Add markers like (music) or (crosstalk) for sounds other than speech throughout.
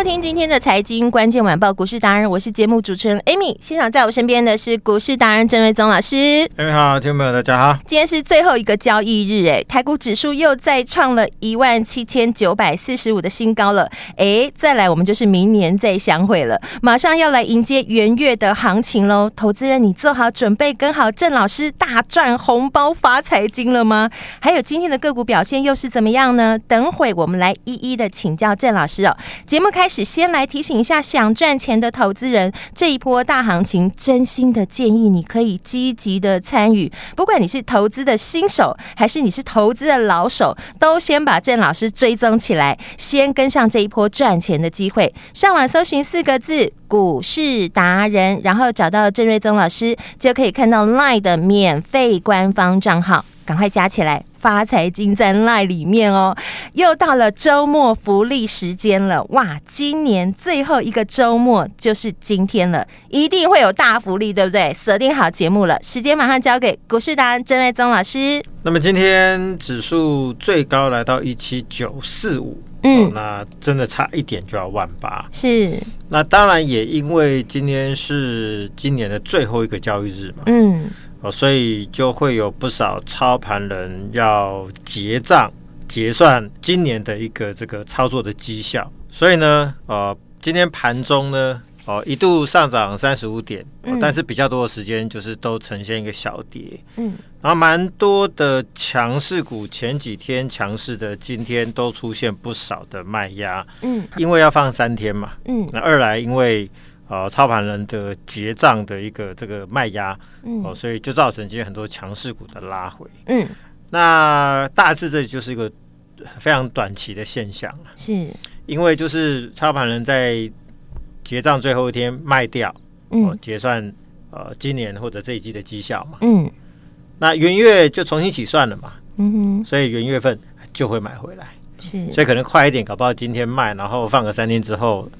收听今天的财经关键晚报股市达人，我是节目主持人 Amy。现场在我身边的是股市达人郑瑞宗老师。Amy 好，听众朋友大家好。今天是最后一个交易日，哎，台股指数又再创了一万七千九百四十五的新高了。哎，再来我们就是明年再相会了，马上要来迎接元月的行情喽。投资人，你做好准备，跟好郑老师大赚红包发财经了吗？还有今天的个股表现又是怎么样呢？等会我们来一一的请教郑老师哦。节目。开始，先来提醒一下想赚钱的投资人，这一波大行情，真心的建议你可以积极的参与。不管你是投资的新手，还是你是投资的老手，都先把郑老师追踪起来，先跟上这一波赚钱的机会。上网搜寻四个字“股市达人”，然后找到郑瑞宗老师，就可以看到 LINE 的免费官方账号，赶快加起来。发财金在 LINE 里面哦，又到了周末福利时间了哇！今年最后一个周末就是今天了，一定会有大福利，对不对？锁定好节目了，时间马上交给股市达人郑瑞宗老师。那么今天指数最高来到一七九四五，嗯、哦，那真的差一点就要万八。是，那当然也因为今天是今年的最后一个交易日嘛，嗯。哦，所以就会有不少操盘人要结账结算今年的一个这个操作的绩效。所以呢，呃，今天盘中呢，哦，一度上涨三十五点，哦，但是比较多的时间就是都呈现一个小跌。嗯，然后蛮多的强势股前几天强势的，今天都出现不少的卖压。嗯，因为要放三天嘛。嗯，那二来因为。呃，操盘人的结账的一个这个卖压，嗯，哦，所以就造成今天很多强势股的拉回，嗯，那大致这就是一个非常短期的现象，是，因为就是操盘人在结账最后一天卖掉，嗯，哦、结算呃今年或者这一季的绩效嘛，嗯，那元月就重新起算了嘛，嗯哼，所以元月份就会买回来，是，所以可能快一点，搞不好今天卖，然后放个三天之后，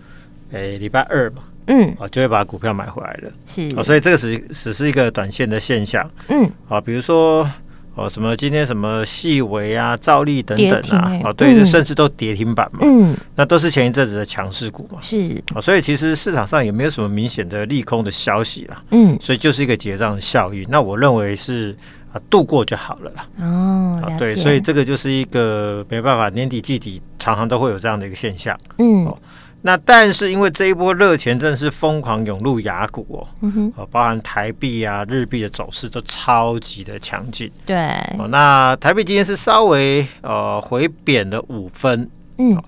诶，礼拜二嘛。嗯，啊，就会把股票买回来了，是。哦，所以这个只只是一个短线的现象，嗯，啊，比如说哦，什么今天什么细微啊、兆利等等啊，哦，对，嗯、甚至都跌停板嘛，嗯，那都是前一阵子的强势股嘛，是。哦，所以其实市场上也没有什么明显的利空的消息啦，嗯，所以就是一个结账效应，那我认为是啊，度过就好了啦，哦，啊，对，所以这个就是一个没办法，年底季底常常都会有这样的一个现象，嗯。哦那但是因为这一波热钱真的是疯狂涌入雅股哦，嗯哼，包含台币啊、日币的走势都超级的强劲。对，哦，那台币今天是稍微呃回贬了五分，嗯，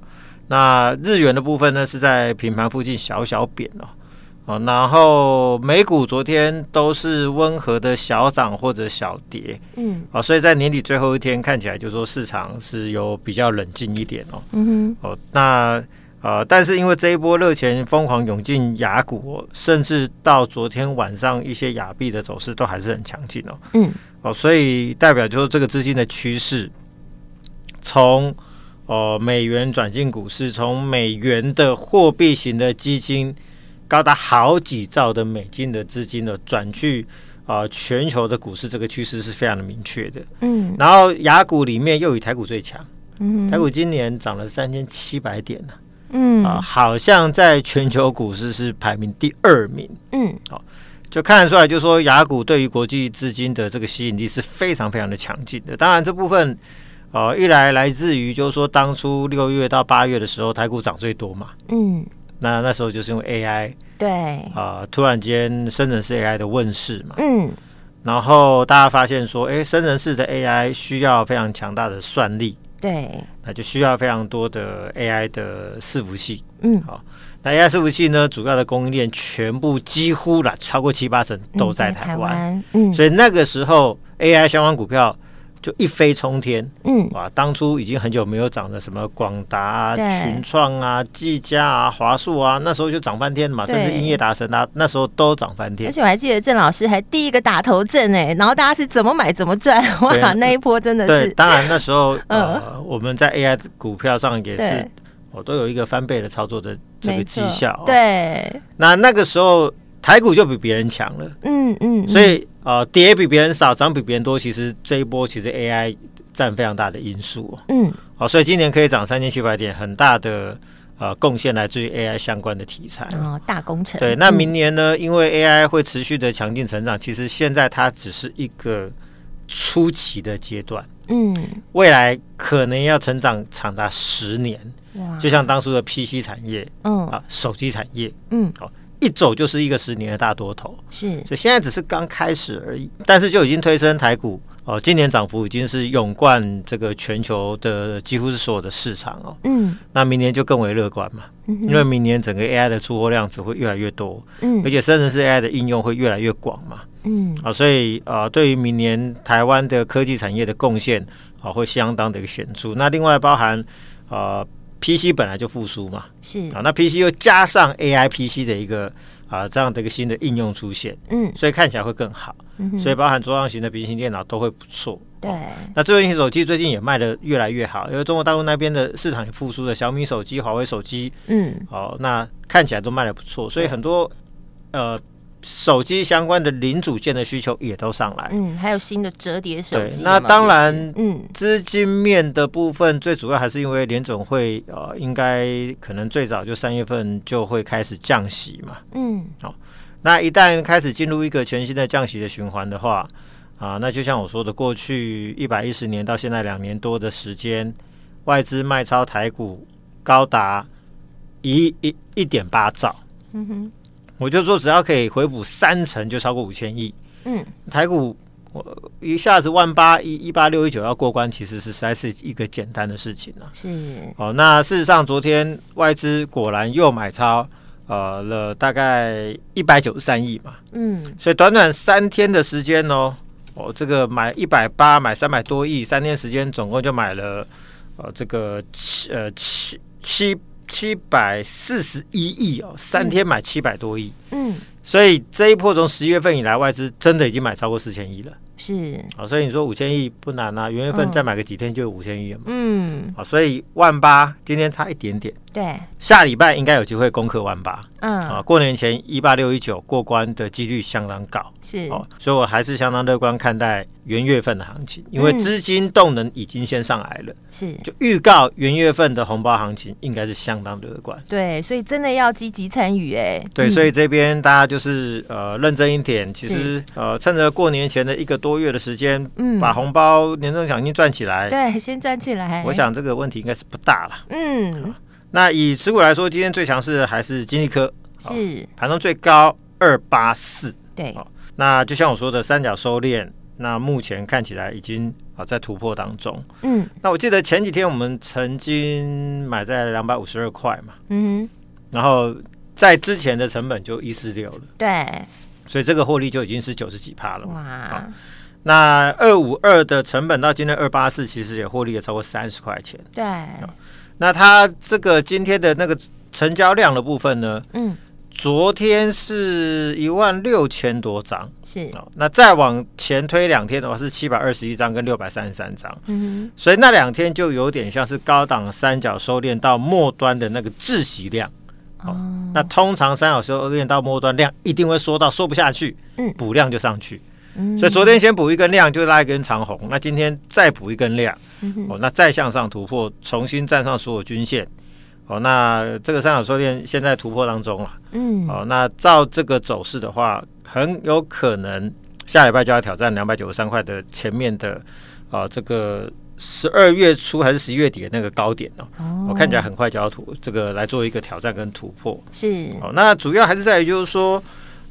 那日元的部分呢是在平盘附近小小贬哦，哦，然后美股昨天都是温和的小涨或者小跌，嗯，哦，所以在年底最后一天看起来就是说市场是有比较冷静一点哦，嗯哼，哦，那。呃，但是因为这一波热钱疯狂涌进雅股，甚至到昨天晚上一些雅币的走势都还是很强劲哦。嗯，哦，所以代表就是这个资金的趋势，从呃美元转进股市，从美元的货币型的基金高达好几兆的美金的资金呢转去啊、呃、全球的股市，这个趋势是非常的明确的。嗯，然后雅股里面又以台股最强，嗯，台股今年涨了三千七百点呢。嗯啊，好像在全球股市是排名第二名。嗯，好，就看得出来，就是说雅股对于国际资金的这个吸引力是非常非常的强劲的。当然，这部分呃，一来来自于就是说当初六月到八月的时候，台股涨最多嘛。嗯，那那时候就是因为 AI 对啊、呃，突然间生成式 AI 的问世嘛。嗯，然后大家发现说，哎，生成式的 AI 需要非常强大的算力。对，那就需要非常多的 AI 的伺服器。嗯，好，那 AI 伺服器呢，主要的供应链全部几乎了超过七八成都在台湾。嗯，嗯，所以那个时候 AI 相关股票。就一飞冲天，嗯，哇！当初已经很久没有涨的什么广达啊、群创啊、技嘉啊、华硕啊，那时候就涨翻天嘛，甚至音乐达神啊，那时候都涨翻天。而且我还记得郑老师还第一个打头阵哎，然后大家是怎么买怎么赚，哇！那一波真的是。对，当然那时候 (laughs) 呃，我们在 AI 股票上也是，我都有一个翻倍的操作的这个绩效。对，那那个时候台股就比别人强了，嗯嗯，所以。呃，跌比别人少，涨比别人多，其实这一波其实 AI 占非常大的因素。嗯，好，所以今年可以涨三千七百点，很大的呃贡献来自于 AI 相关的题材。哦，大工程。对，那明年呢？因为 AI 会持续的强劲成长，其实现在它只是一个初期的阶段。嗯，未来可能要成长长达十年。哇，就像当初的 PC 产业，嗯啊，手机产业，嗯，好。一走就是一个十年的大多头，是，所以现在只是刚开始而已，但是就已经推升台股哦，今年涨幅已经是勇冠这个全球的几乎是所有的市场哦，嗯，那明年就更为乐观嘛，嗯，因为明年整个 AI 的出货量只会越来越多，嗯，而且甚至是 AI 的应用会越来越广嘛，嗯，啊，所以啊，对于明年台湾的科技产业的贡献啊，会相当的一个显著，那另外包含啊。PC 本来就复苏嘛，是。啊，那 PC 又加上 AI PC 的一个啊这样的一个新的应用出现，嗯，所以看起来会更好，嗯、所以包含桌上型的笔记型电脑都会不错，对、哦。那智慧型手机最近也卖的越来越好，因为中国大陆那边的市场也复苏了，小米手机、华为手机，嗯，好、哦，那看起来都卖的不错，所以很多呃。手机相关的零组件的需求也都上来，嗯，还有新的折叠手机。那当然，嗯，资金面的部分最主要还是因为联总会呃，应该可能最早就三月份就会开始降息嘛，嗯，好，那一旦开始进入一个全新的降息的循环的话，啊，那就像我说的，过去一百一十年到现在两年多的时间，外资卖超台股高达一一一点八兆，嗯哼。我就说，只要可以回补三成，就超过五千亿。嗯，台股我一下子万八一一八六一九要过关，其实是实在是一个简单的事情了。是哦，那事实上昨天外资果然又买超呃了大概一百九十三亿嘛。嗯，所以短短三天的时间哦，哦这个买一百八买三百多亿，三天时间总共就买了呃这个七呃七七。七百四十一亿哦，三天买七百多亿，嗯，所以这一波从十一月份以来，外资真的已经买超过四千亿了。是，好，所以你说五千亿不难啊，元月份再买个几天就有五千亿了嘛。嗯，好，所以万八今天差一点点，对，下礼拜应该有机会攻克万八。嗯，啊，过年前一八六一九过关的几率相当高。是，哦，所以我还是相当乐观看待。元月份的行情，因为资金动能已经先上来了，是、嗯、就预告元月份的红包行情应该是相当乐观。对，所以真的要积极参与哎。对，所以这边大家就是呃认真一点，其实呃趁着过年前的一个多月的时间，嗯，把红包年终奖金赚起来。对，先赚起来。我想这个问题应该是不大了。嗯，那以持股来说，今天最强势的还是金丽科，是。盘中最高二八四。对，那就像我说的三角收敛。那目前看起来已经啊在突破当中，嗯，那我记得前几天我们曾经买在两百五十二块嘛，嗯，然后在之前的成本就一四六了，对，所以这个获利就已经是九十几趴了，哇，那二五二的成本到今天二八四，其实也获利了超过三十块钱，对，那它这个今天的那个成交量的部分呢，嗯。昨天是一万六千多张，是哦。那再往前推两天的话，是七百二十一张跟六百三十三张。嗯哼，所以那两天就有点像是高档三角收敛到末端的那个窒息量。哦，那通常三角收敛到末端量一定会缩到缩不下去，嗯，补量就上去。嗯，所以昨天先补一根量就拉一根长红，那今天再补一根量，哦，那再向上突破，重新站上所有均线。哦，那这个三角收敛现在突破当中了，嗯，哦，那照这个走势的话，很有可能下礼拜就要挑战两百九十三块的前面的，啊、呃，这个十二月初还是十一月底的那个高点哦，我、哦、看起来很快就要突这个来做一个挑战跟突破，是，哦，那主要还是在于就是说。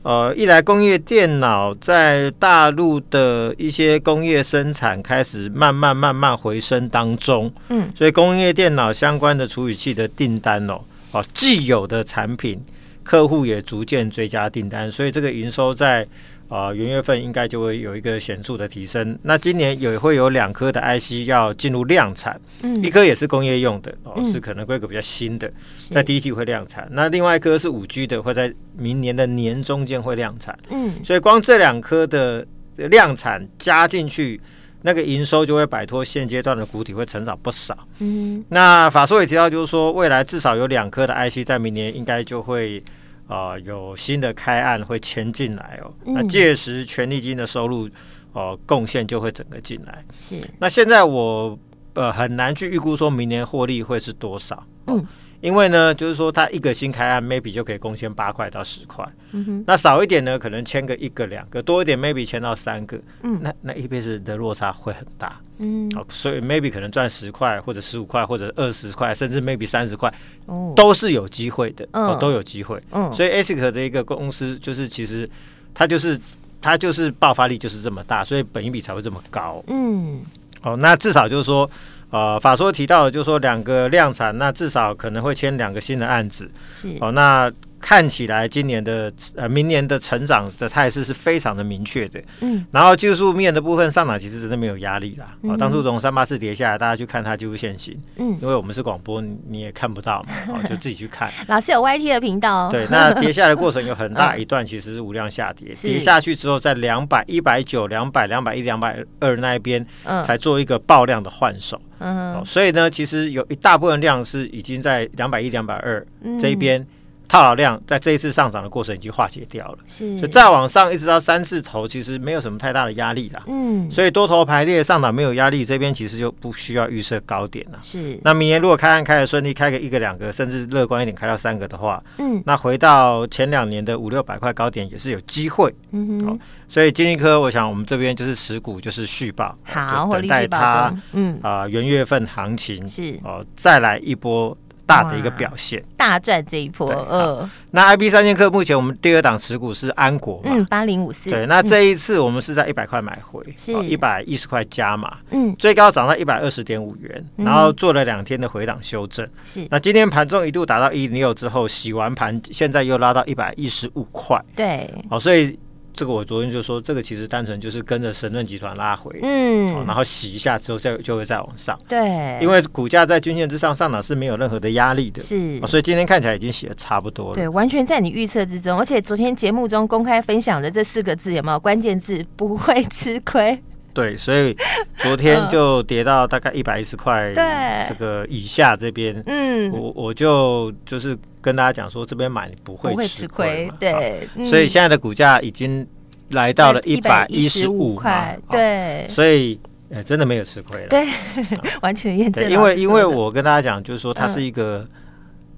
呃，一来工业电脑在大陆的一些工业生产开始慢慢慢慢回升当中，嗯，所以工业电脑相关的处理器的订单哦，哦，既有的产品客户也逐渐追加订单，所以这个营收在。啊，元月份应该就会有一个显著的提升。那今年也会有两颗的 IC 要进入量产，嗯，一颗也是工业用的，哦，嗯、是可能规格比较新的，在第一季会量产。那另外一颗是五 G 的，会在明年的年中间会量产，嗯，所以光这两颗的量产加进去，那个营收就会摆脱现阶段的谷底，会成长不少。嗯，那法硕也提到，就是说未来至少有两颗的 IC 在明年应该就会。啊、呃，有新的开案会签进来哦，嗯、那届时权利金的收入哦贡献就会整个进来。是，那现在我呃很难去预估说明年获利会是多少。哦、嗯。因为呢，就是说，它一个新开案，maybe 就可以贡献八块到十块。嗯哼。那少一点呢，可能签个一个两个，多一点，maybe 签到三个。嗯。那那一辈子的落差会很大。嗯。好，所以 maybe 可能赚十块，或者十五块，或者二十块，甚至 maybe 三十块，哦，都是有机会的。哦，都有机会。嗯。所以 ASIC 的一个公司，就是其实它就是它就是爆发力就是这么大，所以本益比才会这么高。嗯。哦，那至少就是说。呃，法说提到的就是说两个量产，那至少可能会签两个新的案子。是哦，那。看起来今年的呃明年的成长的态势是非常的明确的，嗯，然后技术面的部分上涨其实真的没有压力啦，啊、嗯，当初从三八四跌下来，大家去看它技术线型，嗯，因为我们是广播，你也看不到嘛，哦，(laughs) 就自己去看。老师有 YT 的频道，对，那 (laughs) 跌下来的过程有很大一段其实是无量下跌，跌下去之后在两百、一百九、两百、两百一、两百二那一边，才做一个爆量的换手，嗯，所以呢，其实有一大部分量是已经在两百一、两百二这一边。套牢量在这一次上涨的过程已经化解掉了，是，所以再往上一直到三四头，其实没有什么太大的压力啦。嗯，所以多头排列上涨没有压力，这边其实就不需要预设高点了。是，那明年如果开案开的顺利，开个一个两个，甚至乐观一点开到三个的话，嗯，那回到前两年的五六百块高点也是有机会。嗯哼，好，所以金立科，我想我们这边就是持股就是续报，好，等待它，嗯啊、呃，元月份行情是哦，再来一波。大的一个表现，大赚这一波。嗯，那 IB 三剑客目前我们第二档持股是安国嘛，嗯，八零五四。对，那这一次我们是在一百块买回，是一百一十块加码，嗯，最高涨到一百二十点五元，然后做了两天的回档修正。是，那今天盘中一度达到一零六之后洗完盘，现在又拉到一百一十五块。对，好，所以。这个我昨天就说，这个其实单纯就是跟着神盾集团拉回，嗯，然后洗一下之后再就会再往上，对，因为股价在均线之上上涨是没有任何的压力的，是，所以今天看起来已经洗的差不多了，对，完全在你预测之中，而且昨天节目中公开分享的这四个字有没有？关键字？不会吃亏。对，所以昨天就跌到大概一百一十块，(laughs) 这个以下这边，嗯，我我就就是跟大家讲说，这边买不会吃亏，对，所以现在的股价已经来到了一百一十五块，对，所以呃，真的没有吃亏了，对，(laughs) 完全验证。因为因为我跟大家讲，就是说它是一个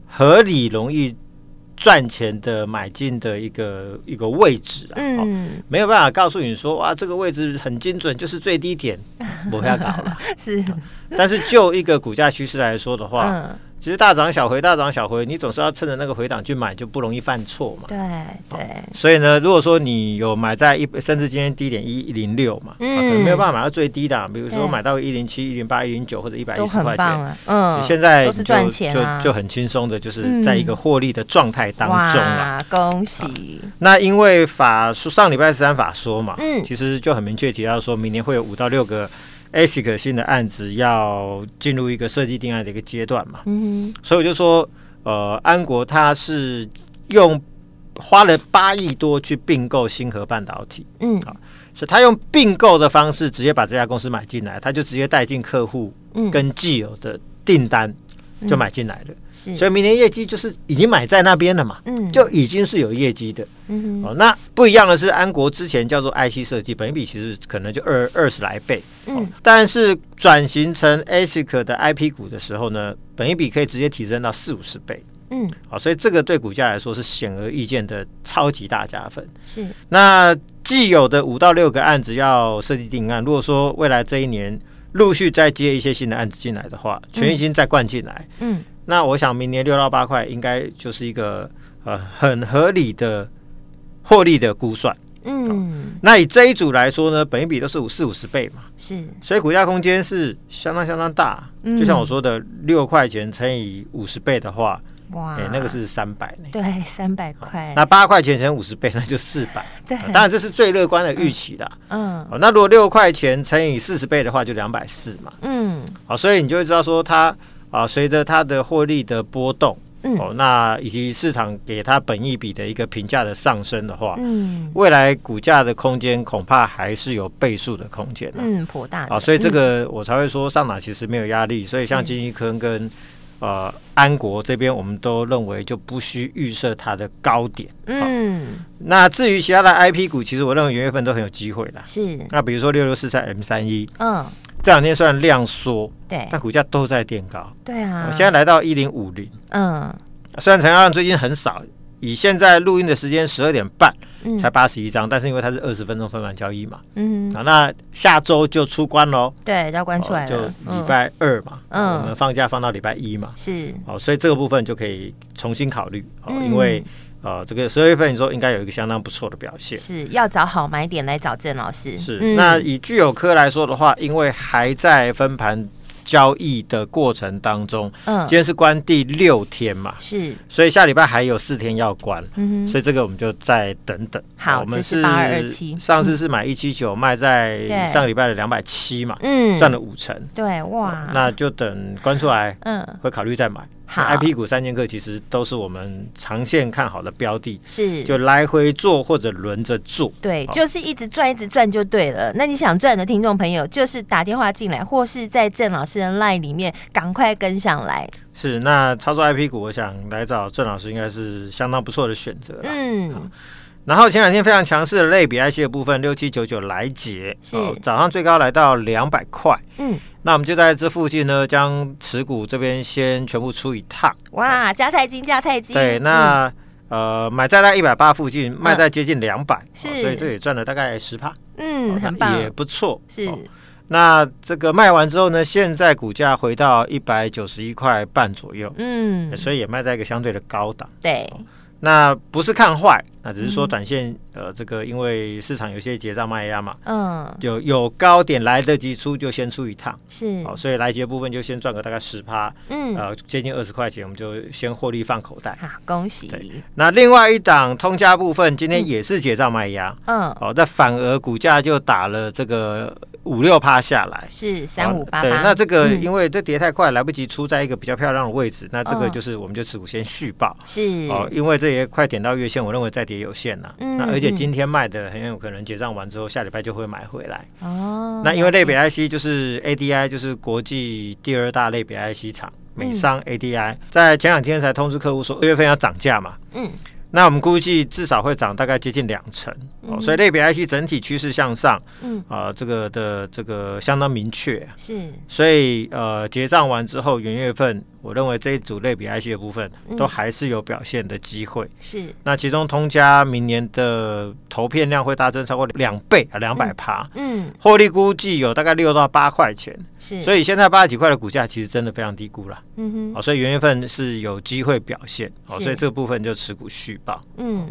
合理容易。赚钱的买进的一个一个位置啊，嗯，没有办法告诉你说哇，这个位置很精准，就是最低点，不要搞了。(laughs) 是，但是就一个股价趋势来说的话，嗯。其实大涨小回，大涨小回，你总是要趁着那个回档去买，就不容易犯错嘛。对对、哦。所以呢，如果说你有买在一，甚至今天低点一零六嘛，嗯、啊，可能没有办法买到最低的，比如说买到一零七、一零八、一零九或者一百一十块钱，嗯，现在就就就很轻松的，就是在一个获利的状态当中了。恭喜！那因为法说上礼拜三法说嘛，嗯，其实就很明确提到说明年会有五到六个。ASIC 新的案子要进入一个设计定案的一个阶段嘛，嗯哼，所以我就说，呃，安国它是用花了八亿多去并购星河半导体，嗯，啊，所以他用并购的方式直接把这家公司买进来，他就直接带进客户，跟既有的订单就买进来了。嗯所以明年业绩就是已经买在那边了嘛，嗯，就已经是有业绩的，嗯哦，那不一样的是，安国之前叫做 IC 设计，本益比其实可能就二二十来倍，嗯、哦，但是转型成 ASIC 的 IP 股的时候呢，本益比可以直接提升到四五十倍，嗯，好、哦，所以这个对股价来说是显而易见的超级大加分，是。那既有的五到六个案子要设计定案，如果说未来这一年陆续再接一些新的案子进来的话，权益金再灌进来，嗯。嗯那我想明年六到八块应该就是一个呃很合理的获利的估算，嗯，那以这一组来说呢，本一比都是五四五十倍嘛，是，所以股价空间是相当相当大，就像我说的六块钱乘以五十倍的话，哇，哎，那个是三百呢。对，三百块。那八块钱乘五十倍，那就四百。(laughs) 对，当然这是最乐观的预期的。嗯。哦，那如果六块钱乘以四十倍的话，就两百四嘛。嗯。好，所以你就会知道说它啊，随着它的获利的波动。嗯、哦，那以及市场给它本益比的一个评价的上升的话，嗯，未来股价的空间恐怕还是有倍数的空间，嗯，颇大啊，所以这个我才会说上档其实没有压力，所以像金一科跟呃安国这边，我们都认为就不需预设它的高点，嗯，那至于其他的 IP 股，其实我认为元月份都很有机会的，是，那比如说六六四三 M 三一，嗯。这两天虽然量缩，对，但股价都在垫高。对啊，现在来到一零五零。嗯，虽然成交量最近很少，以现在录音的时间十二点半，才八十一张，但是因为它是二十分钟分盘交易嘛，嗯，啊，那下周就出关喽。对，要关出来了，就礼拜二嘛，嗯，我们放假放到礼拜一嘛，是，哦，所以这个部分就可以重新考虑，哦，因为。呃，这个十二月份你说应该有一个相当不错的表现，是要找好买点来找郑老师。是，嗯、那以具有科来说的话，因为还在分盘交易的过程当中，嗯，今天是关第六天嘛，是，所以下礼拜还有四天要关，嗯哼，所以这个我们就再等等。好，我们是八二二七，上次是买一七九，卖在上个礼拜的两百七嘛，嗯，赚了五成，对，哇，那就等关出来，嗯，会考虑再买。好，IP 股三剑客其实都是我们长线看好的标的，是就来回做或者轮着做，对，就是一直赚一直赚就对了。那你想赚的听众朋友，就是打电话进来，或是在郑老师的 LINE 里面赶快跟上来。是，那操作 IP 股，我想来找郑老师应该是相当不错的选择。嗯。然后前两天非常强势的类比 IC 的部分，六七九九来劫，是、哦、早上最高来到两百块。嗯，那我们就在这附近呢，将持股这边先全部出一趟。哇，加菜金，加菜金。对，那、嗯、呃，买在在一百八附近，卖在接近两百、嗯，是、哦，所以这也赚了大概十帕。嗯，很棒，也不错。是、哦，那这个卖完之后呢，现在股价回到一百九十一块半左右。嗯，所以也卖在一个相对的高档。对。哦那不是看坏，那只是说短线，嗯、呃，这个因为市场有些结账卖压嘛，嗯，有有高点来得及出就先出一趟，是，好，所以来接部分就先赚个大概十趴，嗯，呃，接近二十块钱，我们就先获利放口袋，好，恭喜。那另外一档通家部分今天也是结账卖压，嗯，好，那反而股价就打了这个。五六趴下来是三五八八，对，那这个因为这跌太快，来不及出在一个比较漂亮的位置，那这个就是我们就持股先续报，是。哦，因为这也快点到月线，我认为在跌有限了，那而且今天卖的很有可能结账完之后下礼拜就会买回来。哦。那因为类比 IC 就是 ADI 就是国际第二大类比 IC 厂，美商 ADI 在前两天才通知客户说二月份要涨价嘛，嗯。那我们估计至少会涨大概接近两成，哦，所以类比 IC 整体趋势向上，嗯，啊，这个的这个相当明确，是，所以呃结账完之后，元月份。我认为这一组类比 IC 的部分都还是有表现的机会。是，那其中通家明年的投片量会大增超过两倍啊，两百趴。嗯，获利估计有大概六到八块钱。是，所以现在八十几块的股价其实真的非常低估了。嗯哼，好，所以元月份是有机会表现。好，所以这个部分就持股续报。嗯。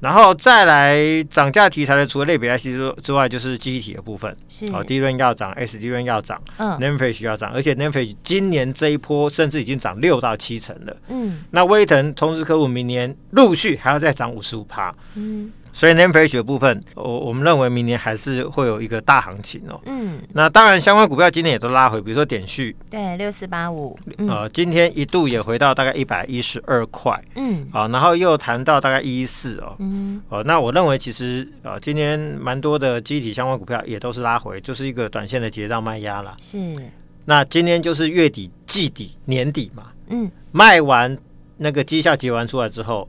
然后再来涨价题材的，除了类比 IC 之之外，就是记忆体的部分。是，哦，DRAM 要涨，SDRAM 要涨，嗯，NAND Flash 要涨，而且 Flash 今年这一波甚至已经涨六到七成了。嗯，那威腾通知客户，明年陆续还要再涨五十五趴。嗯。所以 NAND Flash 的部分，我我们认为明年还是会有一个大行情哦。嗯，那当然相关股票今天也都拉回，比如说点序，对，六四八五，呃，今天一度也回到大概一百一十二块，嗯，啊，然后又谈到大概一一四哦，嗯，哦，那我认为其实呃，今天蛮多的机体相关股票也都是拉回，就是一个短线的结账卖压了。是，那今天就是月底、季底、年底嘛，嗯，卖完那个绩效结完出来之后，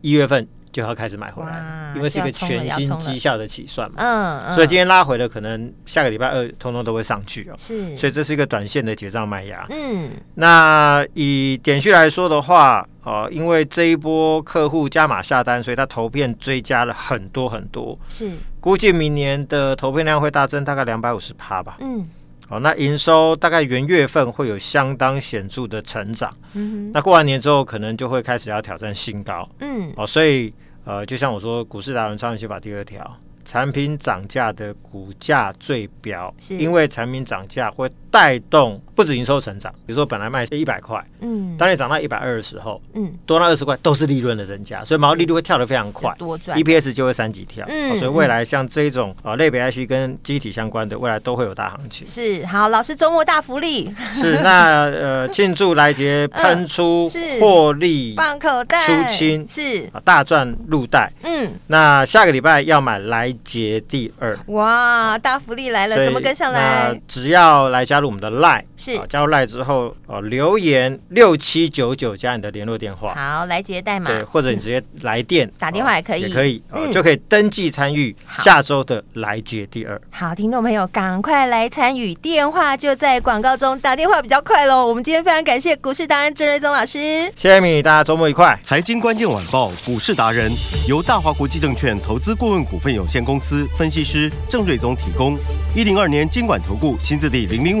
一月份。就要开始买回来，因为是一个全新绩效的起算嘛，嗯，嗯，所以今天拉回的可能下个礼拜二通通都会上去哦，是，所以这是一个短线的结账卖压，嗯，那以点序来说的话，哦，因为这一波客户加码下单，所以他投片追加了很多很多，是，估计明年的投片量会大增大概两百五十趴吧，嗯，哦，那营收大概元月份会有相当显著的成长，嗯哼，那过完年之后可能就会开始要挑战新高，嗯，哦，所以。呃，就像我说，股市达人超人写法第二条，产品涨价的股价最标，是。因为产品涨价会带动不止营收成长，比如说本来卖一百块，嗯，当你涨到一百二的时候，嗯，多那二十块都是利润的增加，所以毛利率会跳得非常快，多赚，EPS 就会三级跳，嗯，所以未来像这种啊类比 IC 跟机体相关的，未来都会有大行情。是，好，老师周末大福利。是那呃 (laughs) 庆祝来杰喷出获利放口袋。出清是。啊大赚入袋，嗯，那下个礼拜要买来杰第二，哇，大福利来了，怎么跟上来？只要来加入我们的 Line 是。加入 Line 之后哦，留言六七九九加你的联络电话，好，来接代码，对，或者你直接来电 (laughs) 打电话也可以，也可以，就可以登记参与下周的来节第二。好，听众朋友赶快来参与，电话就在广告中，打电话比较快喽。我们今天非常感谢股市达人郑瑞宗老师，谢谢你，大家周末愉快。财经关键晚报股市达人由大华国际证券投资顾问股份有限公司分析师郑瑞宗提供，一零二年经管投顾新字第零零